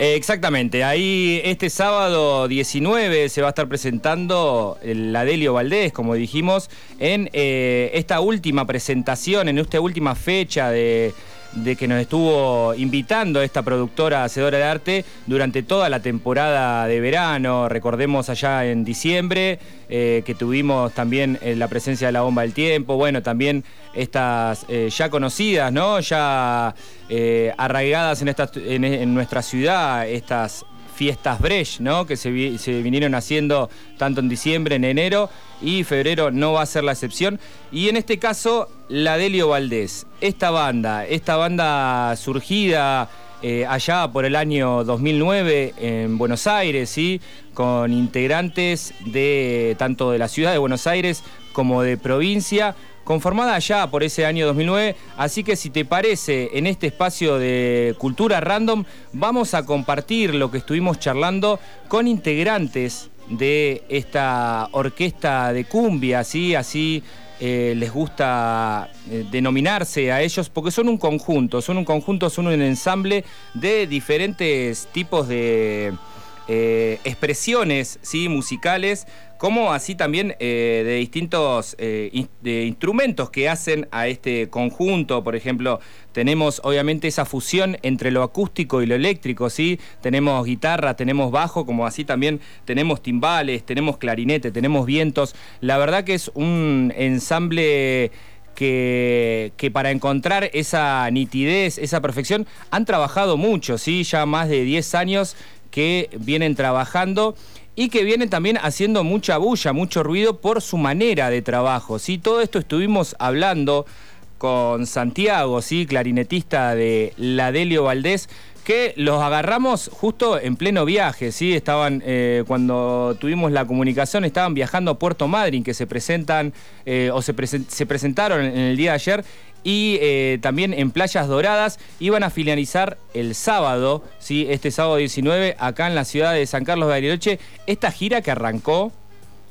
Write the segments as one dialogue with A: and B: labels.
A: Eh, exactamente, ahí este sábado 19 se va a estar presentando la Delio Valdés, como dijimos, en eh, esta última presentación, en esta última fecha de de que nos estuvo invitando esta productora hacedora de arte durante toda la temporada de verano. Recordemos allá en diciembre eh, que tuvimos también eh, la presencia de la bomba del tiempo, bueno, también estas eh, ya conocidas, ¿no? Ya arraigadas en, en, nuestra ciudad, estas fiestas Brecht, ¿no? Que se, vinieron haciendo tanto en diciembre, en enero y febrero no va a ser la excepción. Y en este caso, la Delio Valdés, esta banda, esta banda surgida eh, allá por el año 2009 en Buenos Aires, ¿sí? con integrantes de tanto de la ciudad de Buenos Aires como de provincia, conformada allá por ese año 2009. Así que si te parece, en este espacio de Cultura Random, vamos a compartir lo que estuvimos charlando con integrantes de esta orquesta de cumbia, ¿sí? así eh, les gusta eh, denominarse a ellos, porque son un conjunto, son un conjunto, son un ensamble de diferentes tipos de eh, expresiones ¿sí? musicales como así también eh, de distintos eh, instrumentos que hacen a este conjunto. Por ejemplo, tenemos obviamente esa fusión entre lo acústico y lo eléctrico, ¿sí? Tenemos guitarra, tenemos bajo, como así también tenemos timbales, tenemos clarinete, tenemos vientos. La verdad que es un ensamble... Que, que, para encontrar esa nitidez, esa perfección, han trabajado mucho, ¿sí? ya más de 10 años que vienen trabajando y que vienen también haciendo mucha bulla, mucho ruido por su manera de trabajo. ¿sí? Todo esto estuvimos hablando con Santiago, ¿sí? clarinetista de Ladelio Valdés, que los agarramos justo en pleno viaje, ¿sí? Estaban, eh, cuando tuvimos la comunicación, estaban viajando a Puerto Madryn, que se presentan, eh, o se, se presentaron en el día de ayer, y eh, también en Playas Doradas. Iban a finalizar el sábado, ¿sí? este sábado 19, acá en la ciudad de San Carlos de Bariloche, esta gira que arrancó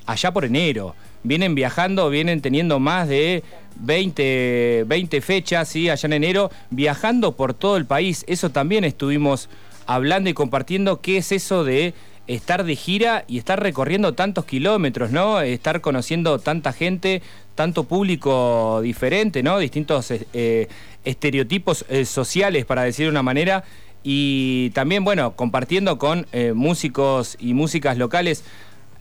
A: allá por enero. Vienen viajando, vienen teniendo más de 20, 20 fechas ¿sí? allá en enero, viajando por todo el país. Eso también estuvimos hablando y compartiendo qué es eso de estar de gira y estar recorriendo tantos kilómetros, ¿no? Estar conociendo tanta gente, tanto público diferente, ¿no? Distintos eh, eh, estereotipos eh, sociales, para decir de una manera. Y también, bueno, compartiendo con músicos y músicas locales.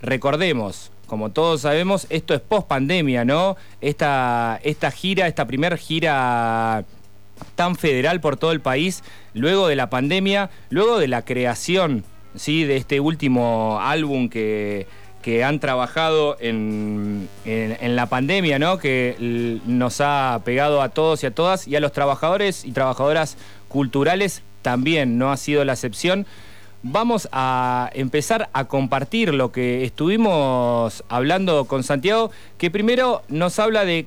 A: Recordemos, como todos sabemos, esto es post pandemia, ¿no? Esta, esta gira, esta primera gira tan federal por todo el país, luego de la pandemia, luego de la creación ¿sí? de este último álbum que, han trabajado en, la pandemia, ¿no? que nos ha pegado a todos y a todas, y a los trabajadores y trabajadoras culturales también no ha sido la excepción. Vamos a empezar a compartir lo que estuvimos hablando con Santiago, que primero nos habla de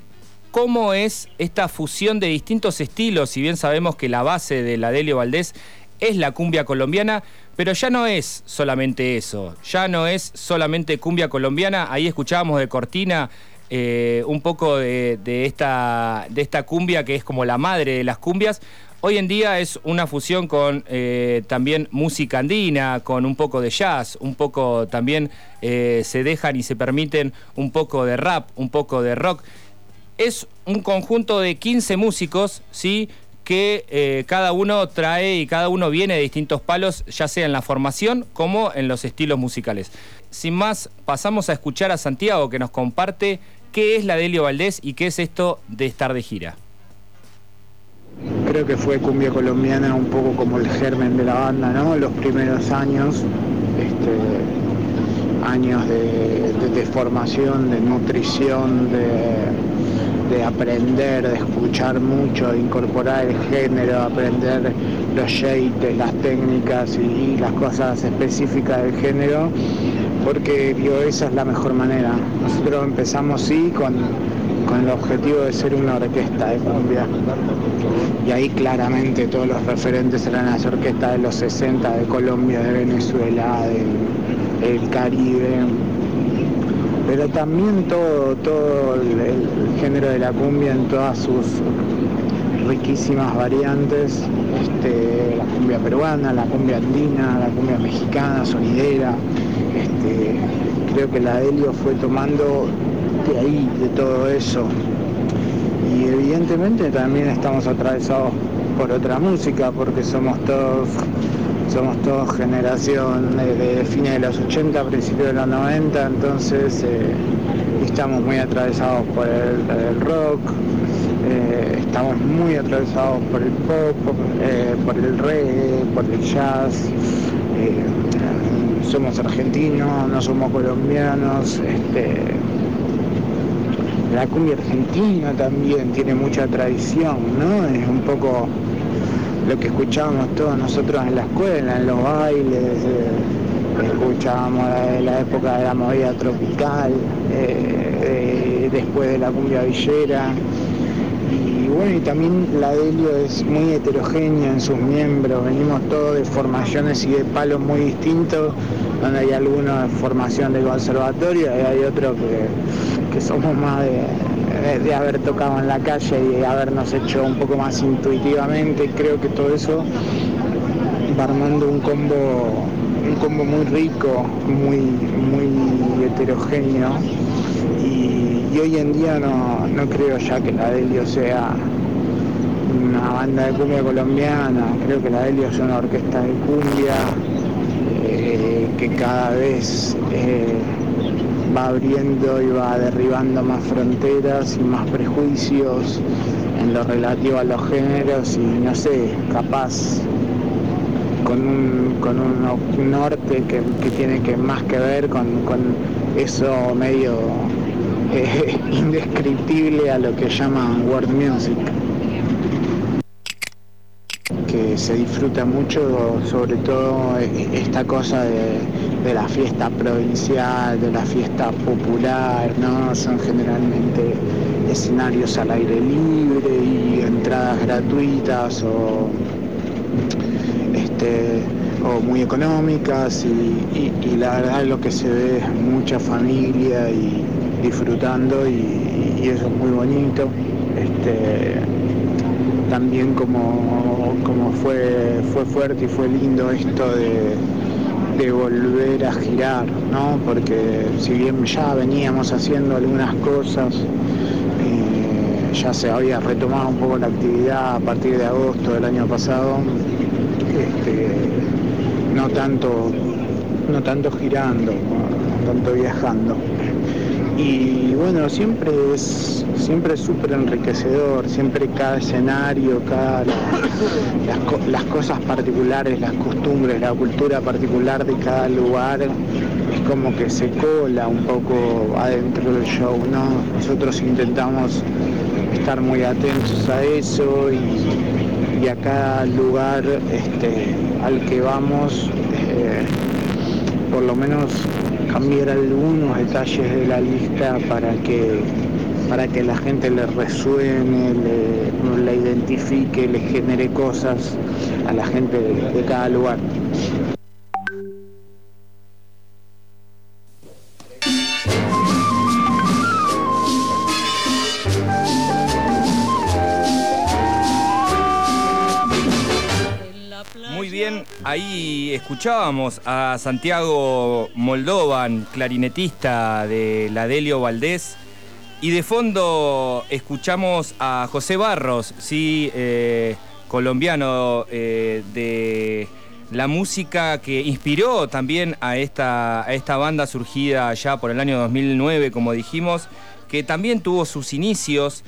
A: cómo es esta fusión de distintos estilos, si bien sabemos que la base de la Delio Valdés es la cumbia colombiana, pero ya no es solamente eso, ya no es solamente cumbia colombiana, ahí escuchábamos de Cortina eh, un poco de, esta, de esta cumbia que es como la madre de las cumbias. Hoy en día es una fusión con eh, también música andina, con un poco de jazz, un poco también eh, se dejan y se permiten un poco de rap, un poco de rock. Es un conjunto de 15 músicos, ¿sí? Que eh, cada uno trae y cada uno viene de distintos palos, ya sea en la formación como en los estilos musicales. Sin más, pasamos a escuchar a Santiago que nos comparte qué es la Delio Valdés y qué es esto de estar de gira.
B: Creo que fue cumbia colombiana un poco como el germen de la banda, ¿no? Los primeros años, este, años de formación, de nutrición, de de aprender, de escuchar mucho, de incorporar el género, aprender los shapes, las técnicas y, las cosas específicas del género, porque digo, esa es la mejor manera. Nosotros empezamos sí con, con el objetivo de ser una orquesta de cumbia. Y ahí claramente todos los referentes eran las orquestas de los 60 de Colombia, de Venezuela, del Caribe pero también todo, todo el, género de la cumbia en todas sus riquísimas variantes, este, la cumbia peruana, la cumbia andina, la cumbia mexicana, sonidera. Este, creo que la Helio fue tomando de ahí, de todo eso. Y evidentemente también estamos atravesados por otra música, porque somos todos somos todos generación de, fines de los 80, principios de los 90, entonces eh, estamos muy atravesados por el, rock, eh, estamos muy atravesados por el pop, eh, por el reggae, por el jazz. somos argentinos, no somos colombianos. Este, la cumbia argentina también tiene mucha tradición, ¿no? Es un poco lo que escuchábamos todos nosotros en la escuela, en los bailes, eh, escuchábamos de la época de la movida tropical, eh, después de la cumbia villera. Y bueno, y también la Delio es muy heterogénea en sus miembros, venimos todos de formaciones y de palos muy distintos, donde hay algunos de formación de conservatorio y hay otros que, que somos más de, de, haber tocado en la calle y habernos hecho un poco más intuitivamente. Creo que todo eso va armando un combo, un combo muy rico, muy, muy heterogéneo. Y, hoy en día no, creo ya que la Delio sea una banda de cumbia colombiana, creo que la Delio es una orquesta de cumbia eh, que cada vez eh, va abriendo y va derribando más fronteras y más prejuicios en lo relativo a los géneros y no sé, capaz con un, con un norte que, tiene que más que ver con, eso medio eh, indescriptible a lo que llaman world music. Que se disfruta mucho sobre todo esta cosa de de la fiesta provincial, de la fiesta popular, ¿no? Son generalmente escenarios al aire libre y entradas gratuitas o, este, o muy económicas y, la verdad lo que se ve es mucha familia y disfrutando y, eso es muy bonito. Este, también como, como fue, fue fuerte y fue lindo esto de de volver a girar, ¿no? Porque si bien ya veníamos haciendo algunas cosas, eh, ya se había retomado un poco la actividad a partir de agosto del año pasado, este, no tanto, no tanto girando, no tanto viajando. Y bueno, siempre es siempre súper enriquecedor, siempre cada escenario, cada las, cosas particulares, las costumbres, la cultura particular de cada lugar es como que se cola un poco adentro del show, ¿no? Nosotros intentamos estar muy atentos a eso y, a cada lugar este, al que vamos, eh, por lo menos cambiar algunos detalles de la lista para que para que la gente le resuene, le, la identifique, le genere cosas a la gente de cada lugar.
A: Escuchábamos a Santiago Moldovan, clarinetista de la Delio Valdés, y de fondo escuchamos a José Barros, sí, eh, colombiano eh, de la música que inspiró también a esta, a esta banda surgida ya por el año 2009, como dijimos, que también tuvo sus inicios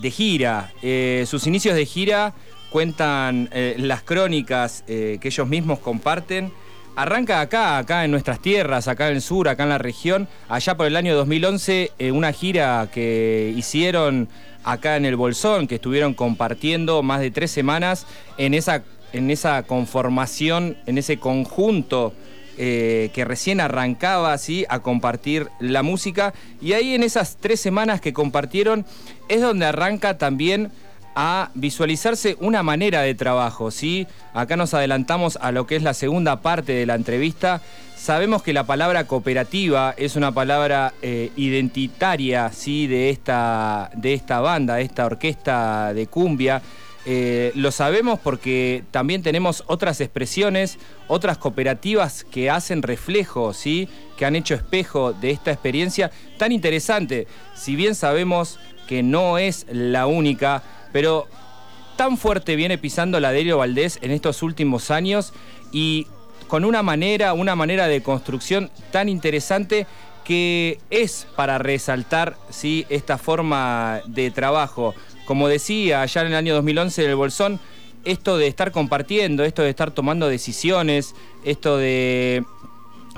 A: de gira, eh, sus inicios de gira cuentan eh, las crónicas eh, que ellos mismos comparten. Arranca acá, acá en nuestras tierras, acá en el sur, acá en la región, allá por el año 2011, eh, una gira que hicieron acá en el Bolsón, que estuvieron compartiendo más de tres semanas en esa, en esa conformación, en ese conjunto que recién arrancaba así a compartir la música. Y ahí en esas tres semanas que compartieron es donde arranca también a visualizarse una manera de trabajo, ¿sí? Acá nos adelantamos a lo que es la segunda parte de la entrevista. Sabemos que la palabra cooperativa es una palabra eh, identitaria, ¿sí? De esta, de esta banda, de esta orquesta de cumbia. eh, lo sabemos porque también tenemos otras expresiones, otras cooperativas que hacen reflejo, ¿sí? que han hecho espejo de esta experiencia tan interesante. Si bien sabemos que no es la única, pero tan fuerte viene pisando la Delio Valdés en estos últimos años y con una manera, una manera de construcción tan interesante que es para resaltar ¿sí? esta forma de trabajo. Como decía allá en el año 2011 en el Bolsón, esto de estar compartiendo, esto de estar tomando decisiones, esto de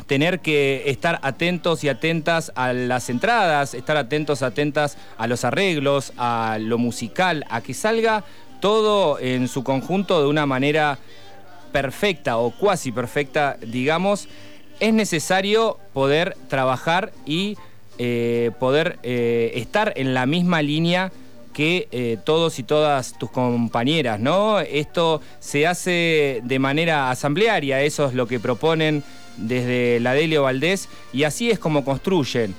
A: tener que estar atentos y atentas a las entradas, estar atentos, atentas a los arreglos, a lo musical, a que salga todo en su conjunto de una manera perfecta o cuasi perfecta, digamos, es necesario poder trabajar y eh, poder eh, estar en la misma línea que eh, todos y todas tus compañeras, ¿no? Esto se hace de manera asamblearia, eso es lo que proponen desde la Delio Valdés y así es como construyen.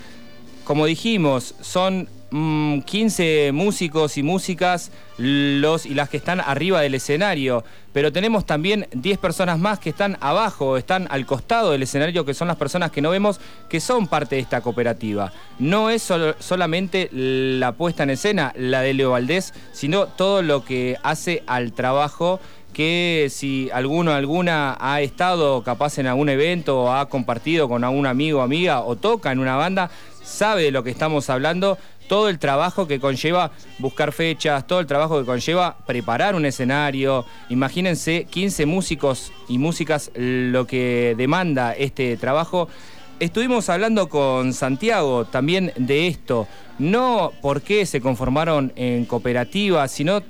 A: Como dijimos, son 15 mm, músicos y músicas los y las que están arriba del escenario, pero tenemos también 10 personas más que están abajo, están al costado del escenario, que son las personas que no vemos, que son parte de esta cooperativa. No es solamente la puesta en escena, la de Leo Valdés, sino todo lo que hace al trabajo que si alguno alguna ha estado capaz en algún evento o ha compartido con algún amigo amiga o toca en una banda, sabe de lo que estamos hablando, todo el trabajo que conlleva buscar fechas, todo el trabajo que conlleva preparar un escenario. Imagínense 15 músicos y músicas lo que demanda este trabajo. Estuvimos hablando con Santiago también de esto, no por qué se conformaron en cooperativas, sino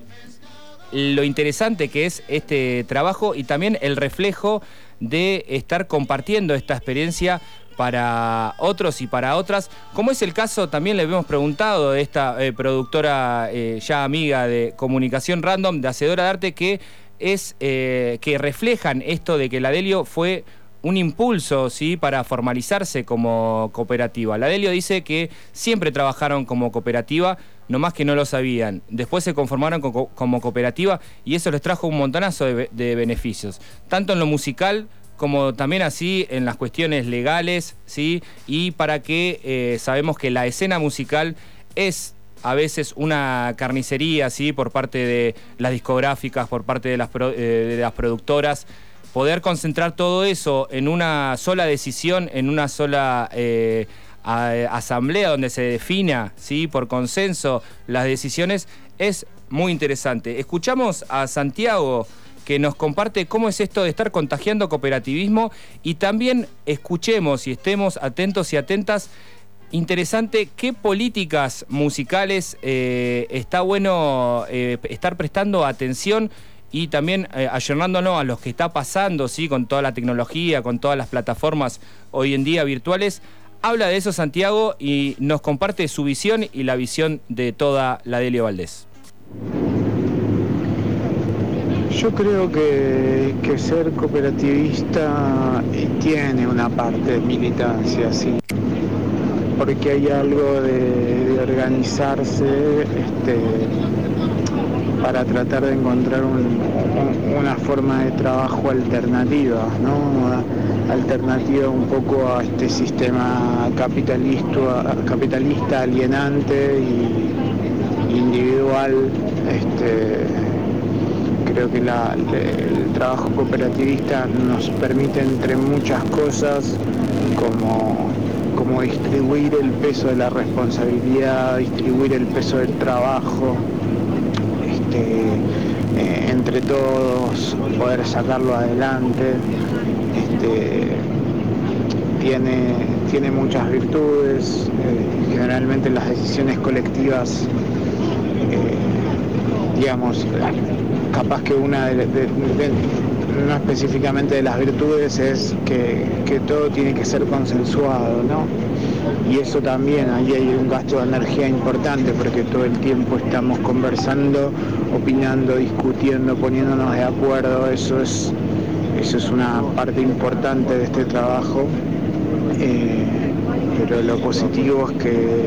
A: lo interesante que es este trabajo y también el reflejo de estar compartiendo esta experiencia para otros y para otras, como es el caso, también le hemos preguntado de esta eh, productora eh, ya amiga de Comunicación Random, de Hacedora de Arte, que es eh, que reflejan esto de que la Delio fue un impulso ¿sí? para formalizarse como cooperativa. La Delio dice que siempre trabajaron como cooperativa, nomás que no lo sabían. Después se conformaron como cooperativa y eso les trajo un montonazo de beneficios, tanto en lo musical como también así en las cuestiones legales, ¿sí? Y para que eh, sabemos que la escena musical es a veces una carnicería, ¿sí? Por parte de las discográficas, por parte de las, eh, de las productoras. Poder concentrar todo eso en una sola decisión, en una sola eh, asamblea donde se defina, ¿sí? Por consenso las decisiones, es muy interesante. Escuchamos a Santiago que nos comparte cómo es esto de estar contagiando cooperativismo y también escuchemos y estemos atentos y atentas. Interesante, ¿qué políticas musicales eh, está bueno eh, estar prestando atención y también eh, a lo que está pasando, ¿sí? con toda la tecnología, con todas las plataformas hoy en día virtuales? Habla de eso Santiago y nos comparte su visión y la visión de toda la Delio Valdés.
B: Yo creo que, ser cooperativista tiene una parte de militancia, sí, porque hay algo de, organizarse este, para tratar de encontrar una forma de trabajo alternativa, ¿no? alternativa un poco a este sistema capitalista, alienante y individual. Este, creo que el trabajo cooperativista nos permite, entre muchas cosas, como distribuir el peso de la responsabilidad, distribuir el peso del trabajo, este, eh, entre todos poder sacarlo adelante. Este, tiene, tiene muchas virtudes, eh, generalmente las decisiones colectivas, eh, digamos, capaz que una de, no específicamente de las virtudes es que, todo tiene que ser consensuado, ¿no? Y eso también, ahí hay un gasto de energía importante porque todo el tiempo estamos conversando, opinando, discutiendo, poniéndonos de acuerdo, eso es, eso es una parte importante de este trabajo. Eh, pero lo positivo es que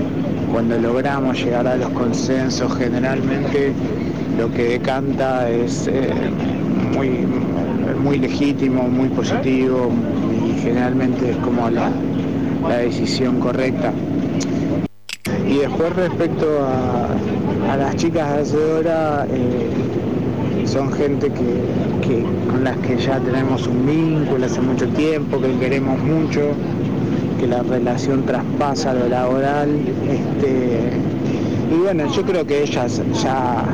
B: cuando logramos llegar a los consensos, generalmente lo que decanta es eh, muy, muy legítimo, muy positivo y generalmente es como la, decisión correcta. Y después respecto a, las chicas de hacedora, eh, son gente que, con las que ya tenemos un vínculo hace mucho tiempo, que queremos mucho, que la relación traspasa lo laboral. Este, y bueno, yo creo que ellas ya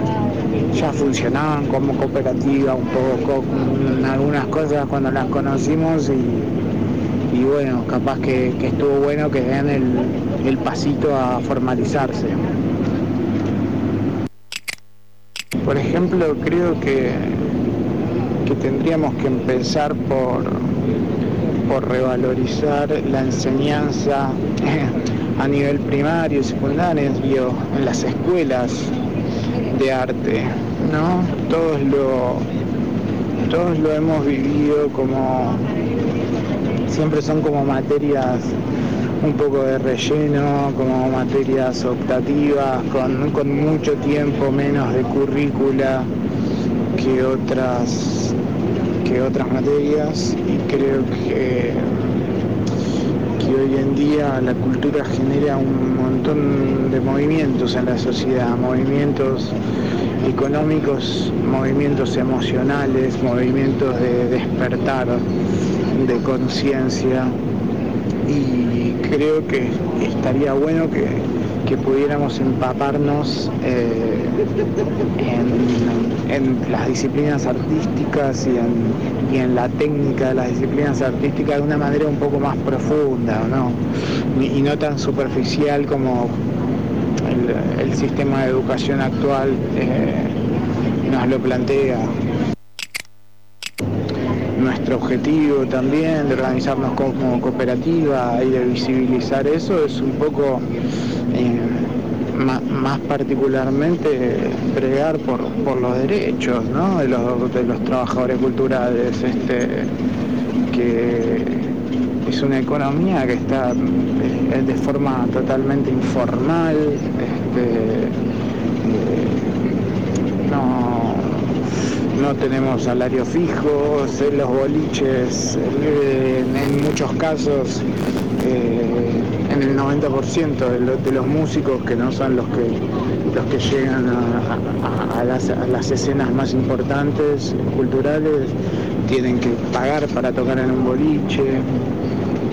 B: ya funcionaban como cooperativa un poco con algunas cosas cuando las conocimos y, bueno, capaz que, estuvo bueno que den el, pasito a formalizarse. Por ejemplo, creo que, que tendríamos que empezar por, por revalorizar la enseñanza a nivel primario y secundario en las escuelas de arte, ¿no? Todos lo, todos lo hemos vivido como, siempre son como materias un poco de relleno, como materias optativas, con, con mucho tiempo menos de currícula que otras, que otras materias. Y creo que que hoy en día la cultura genera un montón de movimientos en la sociedad, movimientos económicos, movimientos emocionales, movimientos de despertar, de conciencia y creo que estaría bueno que, pudiéramos empaparnos eh, en, las disciplinas artísticas y en, la técnica de las disciplinas artísticas de una manera un poco más profunda ¿no? y no tan superficial como el, sistema de educación actual eh, nos lo plantea. Nuestro objetivo también de organizarnos como cooperativa y de visibilizar eso es un poco eh, más, particularmente pregar por, los derechos de, los, trabajadores culturales, este, que es una economía que está eh, de forma totalmente informal, este, eh, no, no tenemos salario fijo, los boliches eh, en, muchos casos en el 90% de, los músicos que no son los que los que llegan a, las, a, las, escenas más importantes culturales tienen que pagar para tocar en un boliche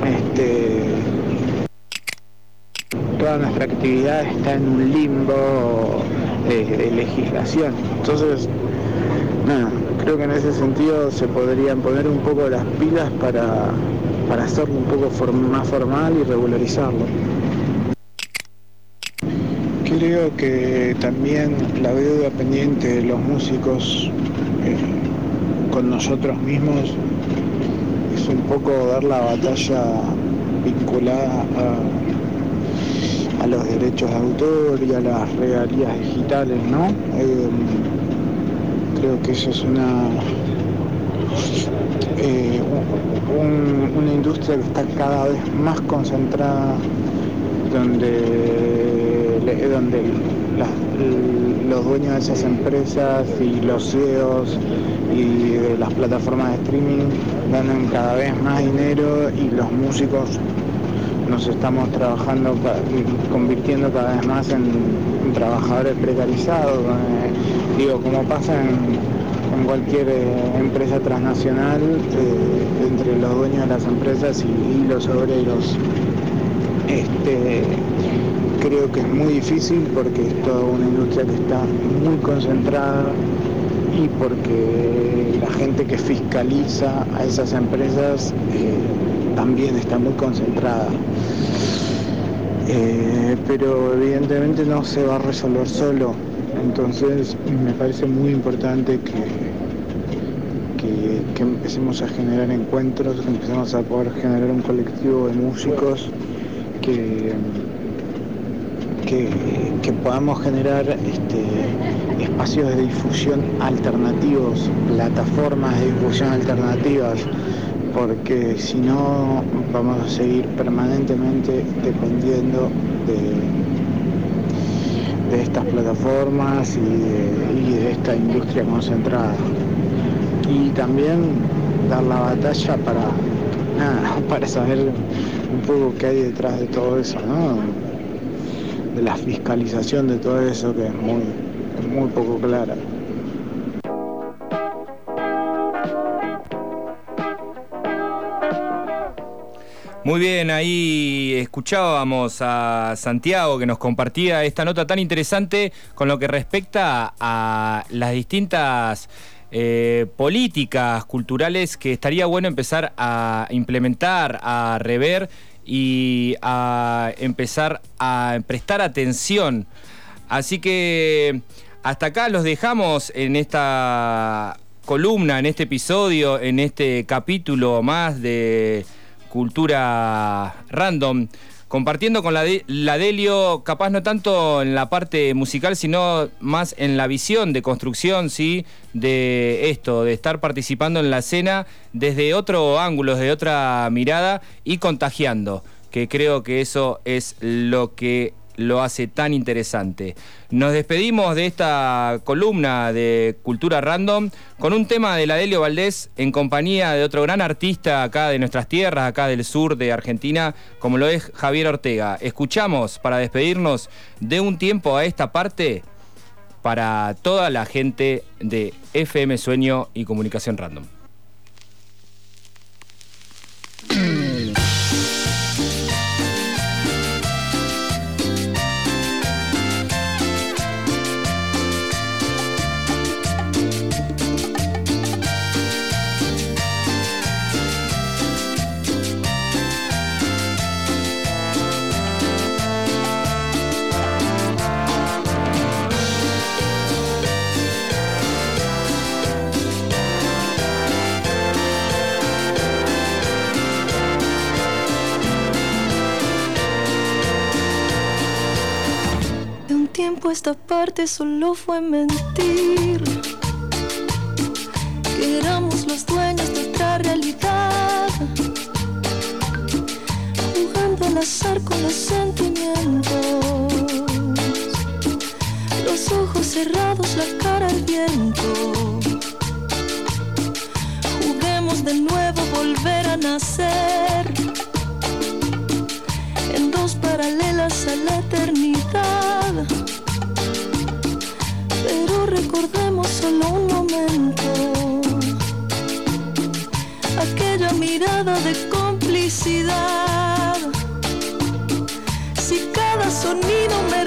B: este, toda nuestra actividad está en un limbo de, legislación. Entonces, creo que en ese sentido se podrían poner un poco las pilas para, hacerlo un poco más formal y regularizarlo. Creo que también la deuda pendiente de los músicos eh, con nosotros mismos un poco dar la batalla vinculada a, los derechos de autor y a las regalías digitales, ¿no? Creo que eso es una eh, una industria que está cada vez más concentrada donde, donde los dueños de esas empresas y los CEOs y de las plataformas de streaming ganan cada vez más dinero y los músicos nos estamos trabajando, convirtiendo cada vez más en, trabajadores precarizados. Eh, digo, como pasa en, cualquier eh, empresa transnacional, eh, entre los dueños de las empresas y, los obreros. Este, creo que es muy difícil porque es toda una industria que está muy concentrada y porque la gente que fiscaliza a esas empresas también está muy concentrada. Eh, pero evidentemente no se va a resolver solo. Entonces me parece muy importante que, que, empecemos a generar encuentros, que empecemos a poder generar un colectivo de músicos que que, podamos generar este, espacios de difusión alternativos, plataformas de difusión alternativas, porque si no vamos a seguir permanentemente dependiendo estas plataformas y de, esta industria concentrada. Y también dar la batalla para, para saber un poco qué hay detrás de todo eso, de la fiscalización de todo eso que es muy, muy poco clara.
A: Muy bien, ahí escuchábamos a Santiago que nos compartía esta nota tan interesante con lo que respecta a las distintas eh, políticas culturales que estaría bueno empezar a implementar, a rever y a empezar a prestar atención. Así que hasta acá los dejamos en esta columna, en este episodio, en este capítulo más de cultura random, compartiendo con la, la, Delio, capaz no tanto en la parte musical, sino más en la visión de construcción, ¿sí? De esto, de estar participando en la escena desde otro ángulo, desde otra mirada y contagiando, que creo que eso es lo que lo hace tan interesante. Nos despedimos de esta columna de Cultura Random con un tema de la Delio Valdés en compañía de otro gran artista acá de nuestras tierras, acá del sur de Argentina, como lo es Javier Ortega. Escuchamos para despedirnos de un tiempo a esta parte para toda la gente de FM Sueño y Comunicación Random.
C: Esta parte solo fue mentir. Que éramos los dueños de otra realidad. Jugando al azar con los sentimientos. Los ojos cerrados, la cara al viento. Juguemos de nuevo, volver a nacer. En dos paralelas a la eternidad solo un momento aquella mirada de complicidad. Si cada sonido me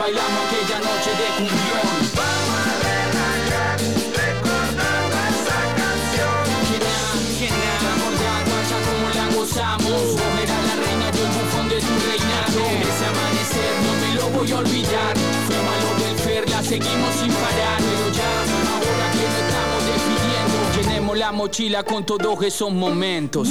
D: bailamos aquella noche de cumbión.
E: Vamos a relajar recordando esa canción.
D: Genial, amor de agua, como la gozamos. Eras la reina del bufón de tu reinado. Ese amanecer no me lo voy a olvidar. Fue malo del fer, la seguimos sin parar. Pero ya, ahora que nos estamos despidiendo, llenemos la mochila con todos esos momentos.